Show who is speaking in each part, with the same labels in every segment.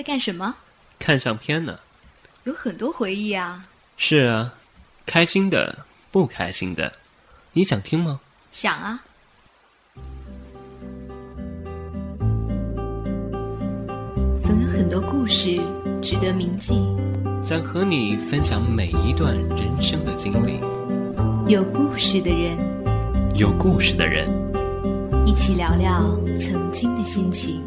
Speaker 1: 在干什么？
Speaker 2: 看相片呢。
Speaker 1: 有很多回忆啊。
Speaker 2: 是啊，开心的，不开心的。你想听吗？
Speaker 1: 想啊。总有很多故事值得铭记。
Speaker 2: 想和你分享每一段人生的经历。
Speaker 1: 有故事的人，
Speaker 2: 有故事的人，
Speaker 1: 一起聊聊曾经的心情。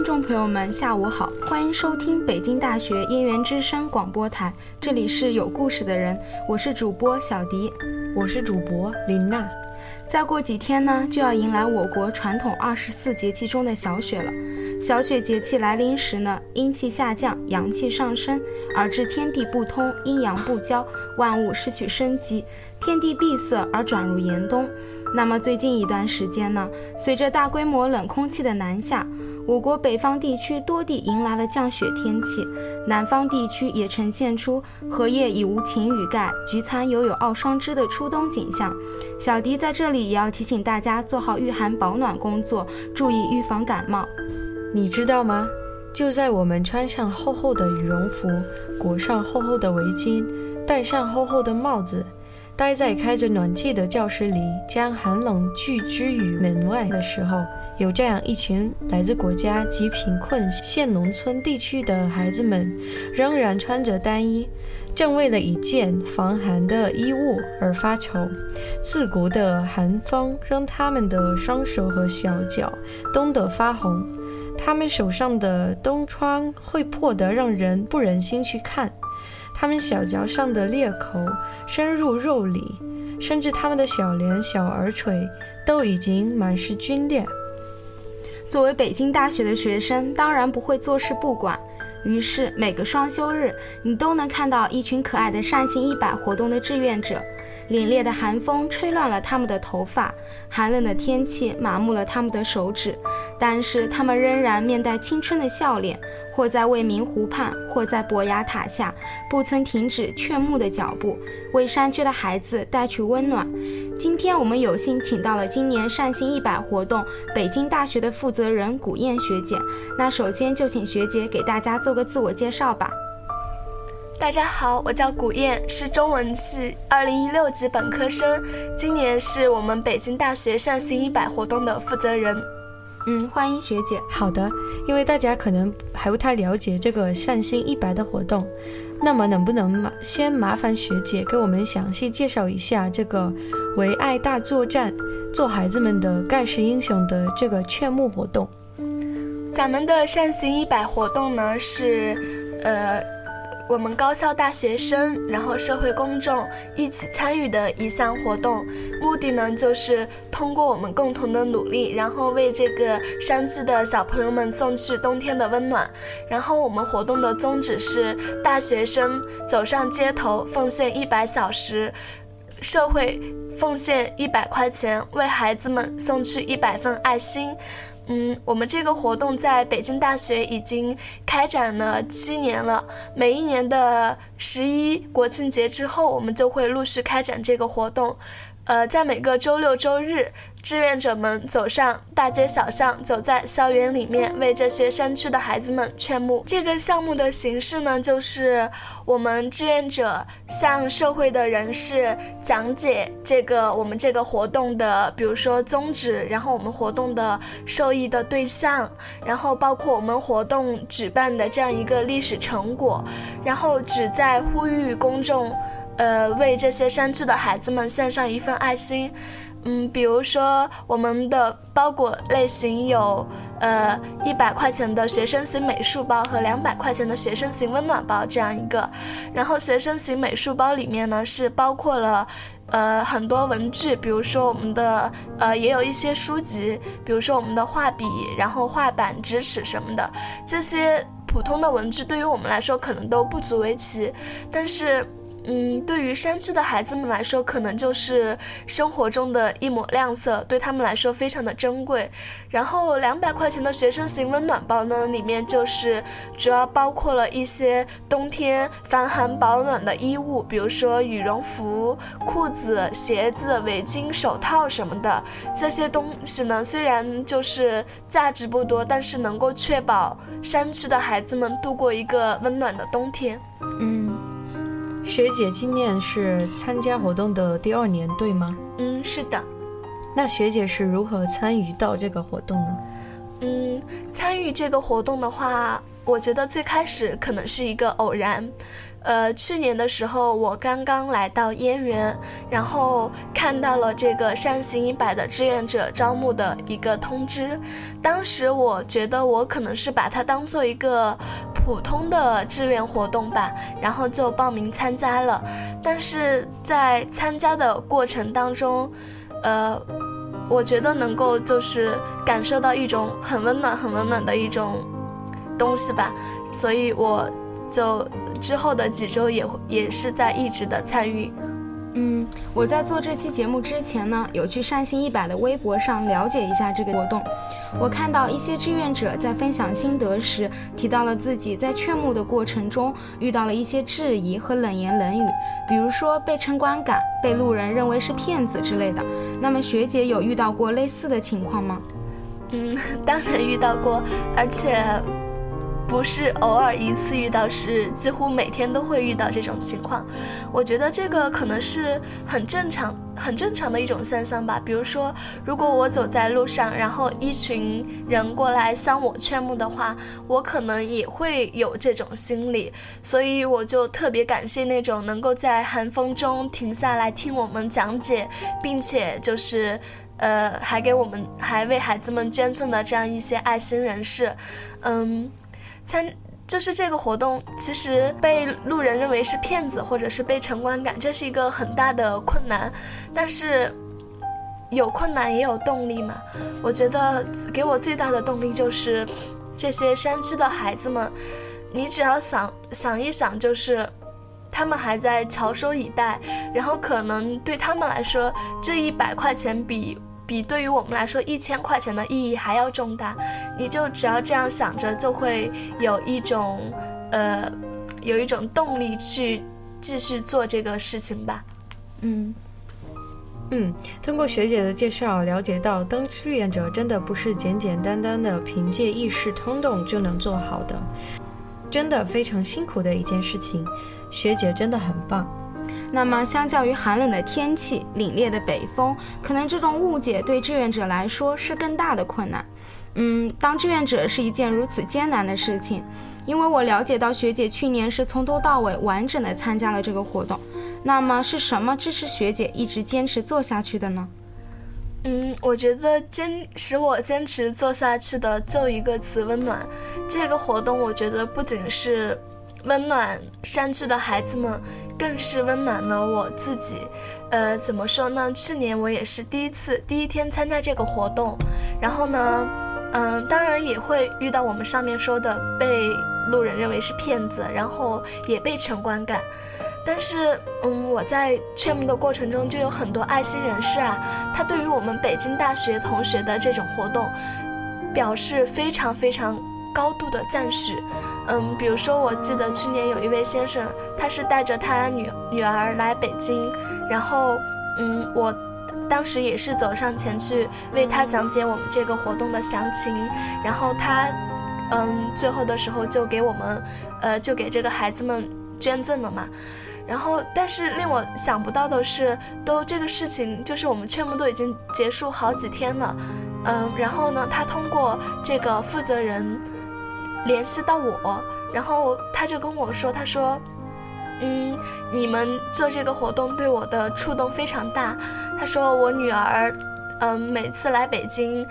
Speaker 3: 听众朋友们，下午好，欢迎收听北京大学燕园之声广播台，这里是有故事的人，我是主播小迪，
Speaker 4: 我是主播林娜。
Speaker 3: 再过几天呢，就要迎来我国传统二十四节气中的小雪了。小雪节气来临时呢，阴气下降，阳气上升，而致天地不通，阴阳不交，万物失去生机，天地闭塞而转入严冬。那么最近一段时间呢，随着大规模冷空气的南下。我国北方地区多地迎来了降雪天气，南方地区也呈现出荷叶已无晴雨盖，菊残犹有傲霜枝的初冬景象。小迪在这里也要提醒大家做好御寒保暖工作，注意预防感冒。
Speaker 4: 你知道吗？就在我们穿上厚厚的羽绒服，裹上厚厚的围巾，戴上厚厚的帽子，待在开着暖气的教室里，将寒冷拒之于门外的时候。有这样一群来自国家及贫困县农村地区的孩子们，仍然穿着单衣，正为了一件防寒的衣物而发愁。刺骨的寒风让他们的双手和小脚冻得发红，他们手上的冻疮会破得让人不忍心去看，他们小脚上的裂口深入肉里，甚至他们的小脸、小耳垂都已经满是皲裂。
Speaker 3: 作为北京大学的学生，当然不会坐视不管。于是每个双休日，你都能看到一群可爱的善心一百活动的志愿者。凛冽的寒风吹乱了他们的头发，寒冷的天气麻木了他们的手指，但是他们仍然面带青春的笑脸，或在未名湖畔，或在伯牙塔下，不曾停止劝募的脚步，为山区的孩子带去温暖。今天我们有幸请到了今年善心一百活动北京大学的负责人古燕学姐，那首先就请学姐给大家做个自我介绍吧。
Speaker 5: 大家好，我叫古燕，是中文系二零一六级本科生，今年是我们北京大学善心一百活动的负责人。
Speaker 3: 嗯，欢迎学姐。
Speaker 4: 好的，因为大家可能还不太了解这个善心一百的活动，那么能不能麻先麻烦学姐给我们详细介绍一下这个为爱大作战，做孩子们的盖世英雄的这个劝募活动？
Speaker 5: 咱们的善心一百活动呢是，呃。我们高校大学生，然后社会公众一起参与的一项活动，目的呢就是通过我们共同的努力，然后为这个山区的小朋友们送去冬天的温暖。然后我们活动的宗旨是大学生走上街头，奉献一百小时，社会奉献一百块钱，为孩子们送去一百份爱心。嗯，我们这个活动在北京大学已经开展了七年了。每一年的十一国庆节之后，我们就会陆续开展这个活动。呃，在每个周六周日。志愿者们走上大街小巷，走在校园里面，为这些山区的孩子们劝募。这个项目的形式呢，就是我们志愿者向社会的人士讲解这个我们这个活动的，比如说宗旨，然后我们活动的受益的对象，然后包括我们活动举办的这样一个历史成果，然后旨在呼吁公众，呃，为这些山区的孩子们献上一份爱心。嗯，比如说我们的包裹类型有，呃，一百块钱的学生型美术包和两百块钱的学生型温暖包这样一个。然后学生型美术包里面呢是包括了，呃，很多文具，比如说我们的，呃，也有一些书籍，比如说我们的画笔，然后画板、直尺什么的。这些普通的文具对于我们来说可能都不足为奇，但是。嗯，对于山区的孩子们来说，可能就是生活中的一抹亮色，对他们来说非常的珍贵。然后两百块钱的学生型温暖包呢，里面就是主要包括了一些冬天防寒保暖的衣物，比如说羽绒服、裤子、鞋子、围巾、手套什么的。这些东西呢，虽然就是价值不多，但是能够确保山区的孩子们度过一个温暖的冬天。
Speaker 4: 嗯。学姐今年是参加活动的第二年，对吗？
Speaker 5: 嗯，是的。
Speaker 4: 那学姐是如何参与到这个活动呢？
Speaker 5: 嗯，参与这个活动的话，我觉得最开始可能是一个偶然。呃，去年的时候，我刚刚来到燕园，然后看到了这个善行一百的志愿者招募的一个通知。当时我觉得我可能是把它当做一个普通的志愿活动吧，然后就报名参加了。但是在参加的过程当中，呃，我觉得能够就是感受到一种很温暖、很温暖的一种东西吧，所以我就。之后的几周也也是在一直的参与。
Speaker 3: 嗯，我在做这期节目之前呢，有去善心一百的微博上了解一下这个活动。我看到一些志愿者在分享心得时，提到了自己在劝募的过程中遇到了一些质疑和冷言冷语，比如说被城管赶、被路人认为是骗子之类的。那么学姐有遇到过类似的情况吗？
Speaker 5: 嗯，当然遇到过，而且。不是偶尔一次遇到，是几乎每天都会遇到这种情况。我觉得这个可能是很正常、很正常的一种现象吧。比如说，如果我走在路上，然后一群人过来向我劝募的话，我可能也会有这种心理。所以我就特别感谢那种能够在寒风中停下来听我们讲解，并且就是，呃，还给我们还为孩子们捐赠的这样一些爱心人士，嗯。参就是这个活动，其实被路人认为是骗子，或者是被城管赶，这是一个很大的困难。但是有困难也有动力嘛。我觉得给我最大的动力就是这些山区的孩子们，你只要想想一想，就是他们还在翘首以待，然后可能对他们来说，这一百块钱比。比对于我们来说，一千块钱的意义还要重大。你就只要这样想着，就会有一种，呃，有一种动力去继续做这个事情吧。
Speaker 3: 嗯，
Speaker 4: 嗯，通过学姐的介绍，了解到当志愿者真的不是简简单单的凭借一时冲动就能做好的，真的非常辛苦的一件事情。学姐真的很棒。
Speaker 3: 那么，相较于寒冷的天气、凛冽的北风，可能这种误解对志愿者来说是更大的困难。嗯，当志愿者是一件如此艰难的事情，因为我了解到学姐去年是从头到尾完整的参加了这个活动。那么，是什么支持学姐一直坚持做下去的呢？
Speaker 5: 嗯，我觉得坚使我坚持做下去的就一个词：温暖。这个活动，我觉得不仅是。温暖山区的孩子们，更是温暖了我自己。呃，怎么说呢？去年我也是第一次、第一天参加这个活动，然后呢，嗯，当然也会遇到我们上面说的被路人认为是骗子，然后也被城管赶。但是，嗯，我在劝募的过程中就有很多爱心人士啊，他对于我们北京大学同学的这种活动，表示非常非常。高度的赞许，嗯，比如说，我记得去年有一位先生，他是带着他女女儿来北京，然后，嗯，我当时也是走上前去为他讲解我们这个活动的详情，然后他，嗯，最后的时候就给我们，呃，就给这个孩子们捐赠了嘛，然后，但是令我想不到的是，都这个事情就是我们劝募都已经结束好几天了，嗯，然后呢，他通过这个负责人。联系到我，然后他就跟我说：“他说，嗯，你们做这个活动对我的触动非常大。他说我女儿，嗯，每次来北京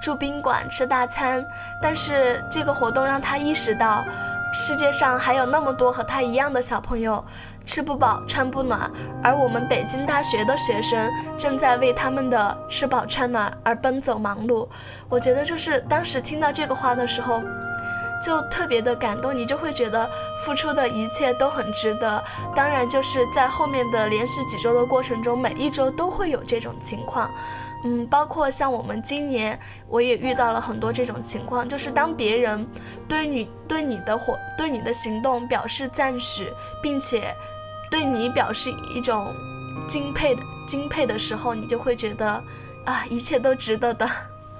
Speaker 5: 住宾馆吃大餐，但是这个活动让他意识到，世界上还有那么多和他一样的小朋友吃不饱穿不暖，而我们北京大学的学生正在为他们的吃饱穿暖而奔走忙碌。我觉得就是当时听到这个话的时候。”就特别的感动，你就会觉得付出的一切都很值得。当然，就是在后面的连续几周的过程中，每一周都会有这种情况。嗯，包括像我们今年，我也遇到了很多这种情况，就是当别人对你对你的活对你的行动表示赞许，并且对你表示一种敬佩的敬佩的时候，你就会觉得啊，一切都值得的。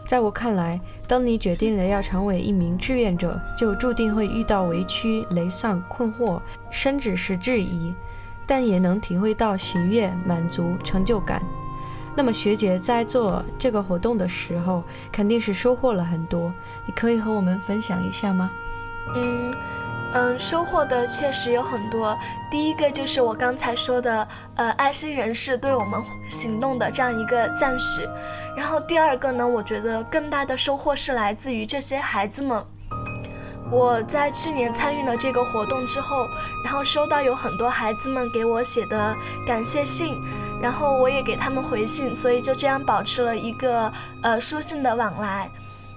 Speaker 4: 在我看来，当你决定了要成为一名志愿者，就注定会遇到委屈、沮丧、困惑，甚至是质疑，但也能体会到喜悦、满足、成就感。那么学姐在做这个活动的时候，肯定是收获了很多。你可以和我们分享一下吗？
Speaker 5: 嗯嗯，收获的确实有很多。第一个就是我刚才说的，呃，爱心人士对我们行动的这样一个赞许。然后第二个呢，我觉得更大的收获是来自于这些孩子们。我在去年参与了这个活动之后，然后收到有很多孩子们给我写的感谢信。然后我也给他们回信，所以就这样保持了一个呃书信的往来。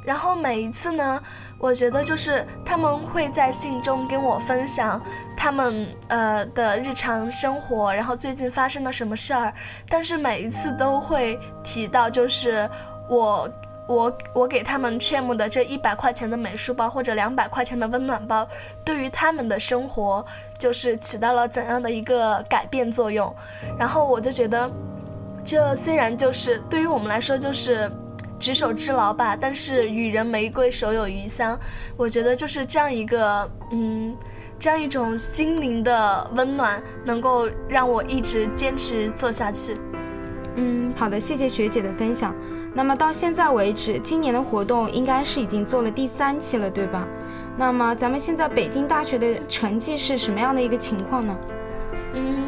Speaker 5: 然后每一次呢，我觉得就是他们会在信中跟我分享他们呃的日常生活，然后最近发生了什么事儿。但是每一次都会提到，就是我。我我给他们劝募的这一百块钱的美术包或者两百块钱的温暖包，对于他们的生活就是起到了怎样的一个改变作用？然后我就觉得，这虽然就是对于我们来说就是举手之劳吧，但是予人玫瑰手有余香，我觉得就是这样一个嗯，这样一种心灵的温暖，能够让我一直坚持做下去。
Speaker 3: 嗯，好的，谢谢学姐的分享。那么到现在为止，今年的活动应该是已经做了第三期了，对吧？那么咱们现在北京大学的成绩是什么样的一个情况呢？
Speaker 5: 嗯。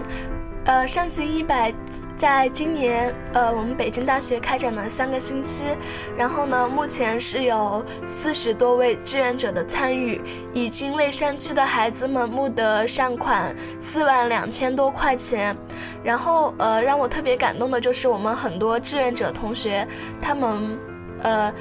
Speaker 5: 呃，上行一百，在今年，呃，我们北京大学开展了三个星期，然后呢，目前是有四十多位志愿者的参与，已经为山区的孩子们募得善款四万两千多块钱，然后，呃，让我特别感动的就是我们很多志愿者同学，他们，呃，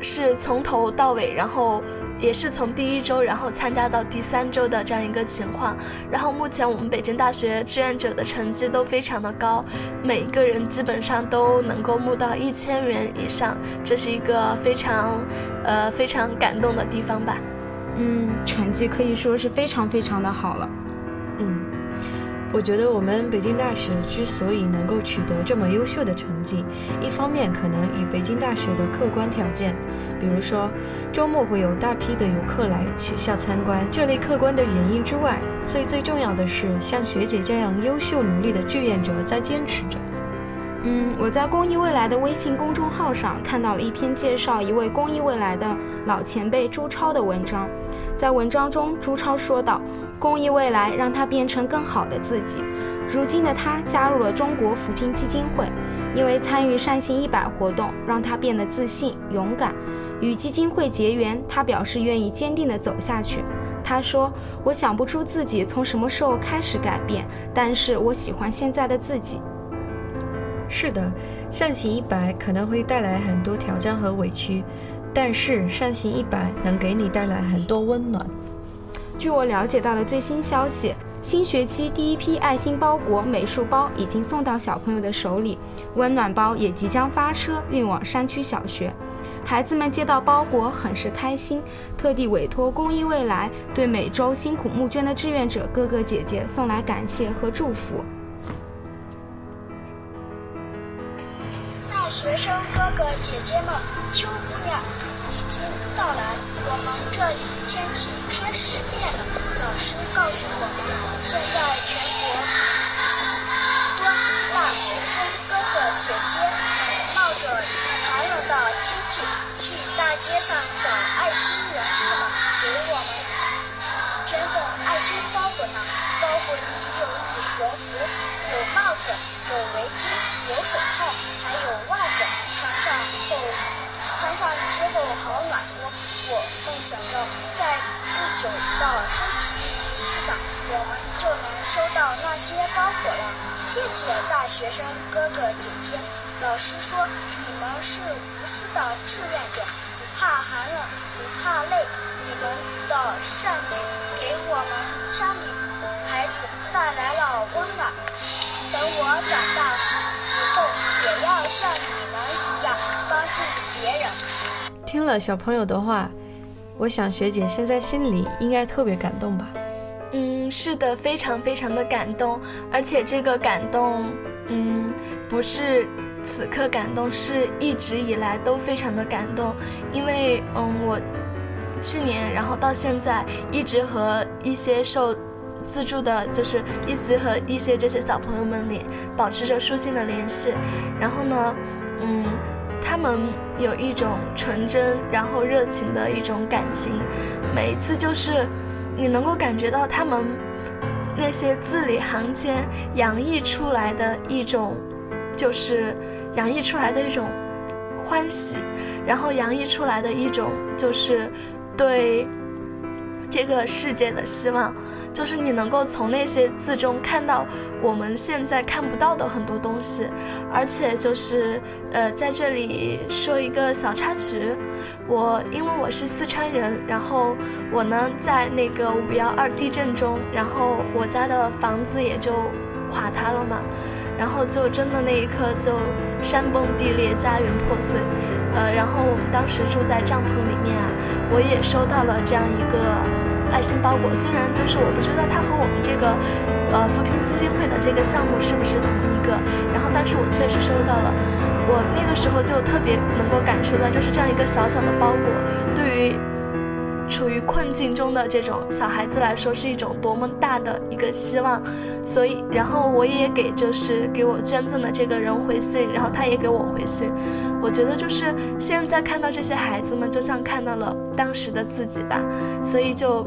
Speaker 5: 是从头到尾，然后。也是从第一周，然后参加到第三周的这样一个情况。然后目前我们北京大学志愿者的成绩都非常的高，每一个人基本上都能够募到一千元以上，这是一个非常，呃非常感动的地方吧。
Speaker 3: 嗯，成绩可以说是非常非常的好了。
Speaker 4: 我觉得我们北京大学之所以能够取得这么优秀的成绩，一方面可能与北京大学的客观条件，比如说周末会有大批的游客来学校参观这类客观的原因之外，最最重要的是像学姐这样优秀努力的志愿者在坚持着。
Speaker 3: 嗯，我在公益未来的微信公众号上看到了一篇介绍一位公益未来的老前辈朱超的文章，在文章中朱超说道。公益未来让他变成更好的自己。如今的他加入了中国扶贫基金会，因为参与善行一百活动，让他变得自信、勇敢。与基金会结缘，他表示愿意坚定地走下去。他说：“我想不出自己从什么时候开始改变，但是我喜欢现在的自己。”
Speaker 4: 是的，善行一百可能会带来很多挑战和委屈，但是善行一百能给你带来很多温暖。
Speaker 3: 据我了解到的最新消息，新学期第一批爱心包裹美术包已经送到小朋友的手里，温暖包也即将发车运往山区小学。孩子们接到包裹很是开心，特地委托公益未来对每周辛苦募捐的志愿者哥哥姐姐送来感谢和祝福。
Speaker 6: 大学生哥哥姐姐们，秋姑娘已经到来，我们这里天气开始变了。老师告诉我们，现在全国很多大学生哥哥姐姐们冒着寒冷的天气，去大街上找爱心人士们给我们捐赠爱心包裹呢。包裹里有羽绒服，有帽子，有围巾，有手套，还有袜子，穿上后。穿上之后好暖和，我梦想到在不久的升旗仪式上，我们就能收到那些包裹了。谢谢大学生哥哥姐姐，老师说你们是无私的志愿者，不怕寒冷，不怕累。你们的善举给我们家里孩子带来了温暖。等我长大以后，也要像你帮助别人。
Speaker 4: 听了小朋友的话，我想学姐现在心里应该特别感动吧？
Speaker 5: 嗯，是的，非常非常的感动，而且这个感动，嗯，不是此刻感动，是一直以来都非常的感动，因为，嗯，我去年然后到现在一直和一些受资助的，就是一直和一些这些小朋友们联保持着书信的联系，然后呢，嗯，他们有一种纯真然后热情的一种感情，每一次就是。你能够感觉到他们那些字里行间洋溢出来的一种，就是洋溢出来的一种欢喜，然后洋溢出来的一种就是对。这个世界的希望，就是你能够从那些字中看到我们现在看不到的很多东西，而且就是呃，在这里说一个小插曲，我因为我是四川人，然后我呢在那个五幺二地震中，然后我家的房子也就垮塌了嘛，然后就真的那一刻就山崩地裂，家园破碎，呃，然后我们当时住在帐篷里面啊。我也收到了这样一个爱心包裹，虽然就是我不知道它和我们这个呃扶贫基金会的这个项目是不是同一个，然后但是我确实收到了，我那个时候就特别能够感受到，就是这样一个小小的包裹，对于处于困境中的这种小孩子来说，是一种多么大的一个希望。所以，然后我也给就是给我捐赠的这个人回信，然后他也给我回信。我觉得就是现在看到这些孩子们，就像看到了当时的自己吧，所以就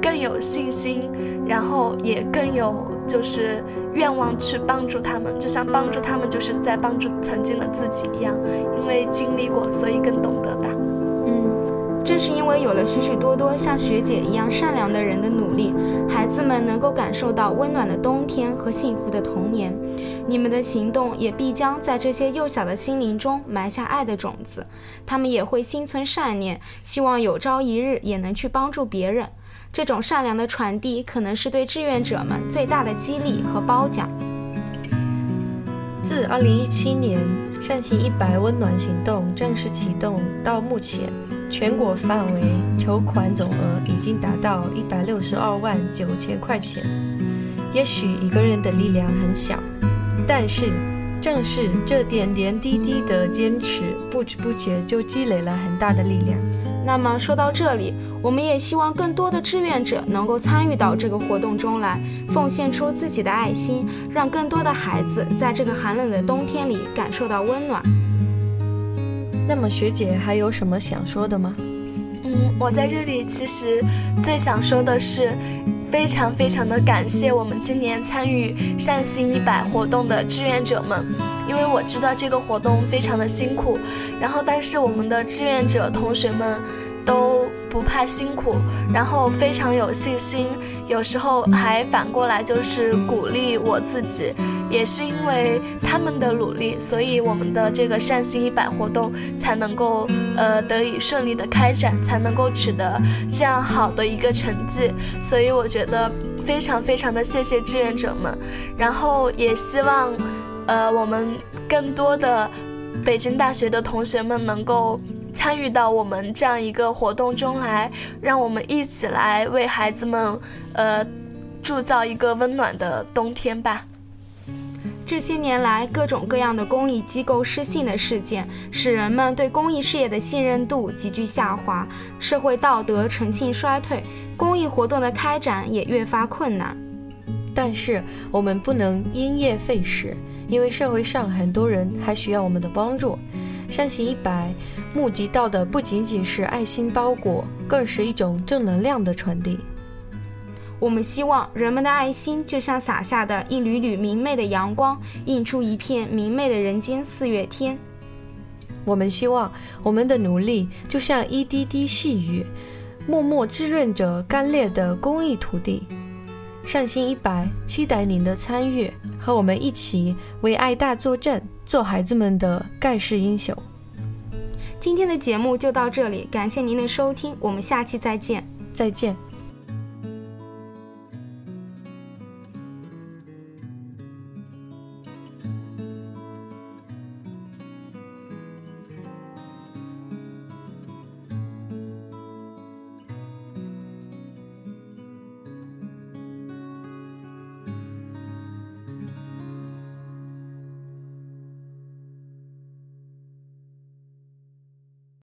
Speaker 5: 更有信心，然后也更有就是愿望去帮助他们，就像帮助他们就是在帮助曾经的自己一样，因为经历过，所以更懂得吧。
Speaker 3: 嗯正是因为有了许许多多像学姐一样善良的人的努力，孩子们能够感受到温暖的冬天和幸福的童年。你们的行动也必将在这些幼小的心灵中埋下爱的种子，他们也会心存善念，希望有朝一日也能去帮助别人。这种善良的传递，可能是对志愿者们最大的激励和褒奖。
Speaker 4: 自2017年善行一百温暖行动正式启动到目前。全国范围筹款总额已经达到一百六十二万九千块钱。也许一个人的力量很小，但是正是这点点滴滴的坚持，不知不觉就积累了很大的力量。
Speaker 3: 那么说到这里，我们也希望更多的志愿者能够参与到这个活动中来，奉献出自己的爱心，让更多的孩子在这个寒冷的冬天里感受到温暖。
Speaker 4: 那么学姐还有什么想说的吗？
Speaker 5: 嗯，我在这里其实最想说的是，非常非常的感谢我们今年参与善心一百活动的志愿者们，因为我知道这个活动非常的辛苦，然后但是我们的志愿者同学们。都不怕辛苦，然后非常有信心，有时候还反过来就是鼓励我自己，也是因为他们的努力，所以我们的这个善心一百活动才能够呃得以顺利的开展，才能够取得这样好的一个成绩，所以我觉得非常非常的谢谢志愿者们，然后也希望呃我们更多的北京大学的同学们能够。参与到我们这样一个活动中来，让我们一起来为孩子们，呃，铸造一个温暖的冬天吧。
Speaker 3: 这些年来，各种各样的公益机构失信的事件，使人们对公益事业的信任度急剧下滑，社会道德诚信衰退，公益活动的开展也越发困难。
Speaker 4: 但是，我们不能因噎废食，因为社会上很多人还需要我们的帮助。善行一百募集到的不仅仅是爱心包裹，更是一种正能量的传递。
Speaker 3: 我们希望人们的爱心就像洒下的一缕缕明媚的阳光，映出一片明媚的人间四月天。
Speaker 4: 我们希望我们的努力就像一滴滴细雨，默默滋润着干裂的公益土地。善心一百期待您的参与，和我们一起为爱大作战。做孩子们的盖世英雄。
Speaker 3: 今天的节目就到这里，感谢您的收听，我们下期再见。
Speaker 4: 再见。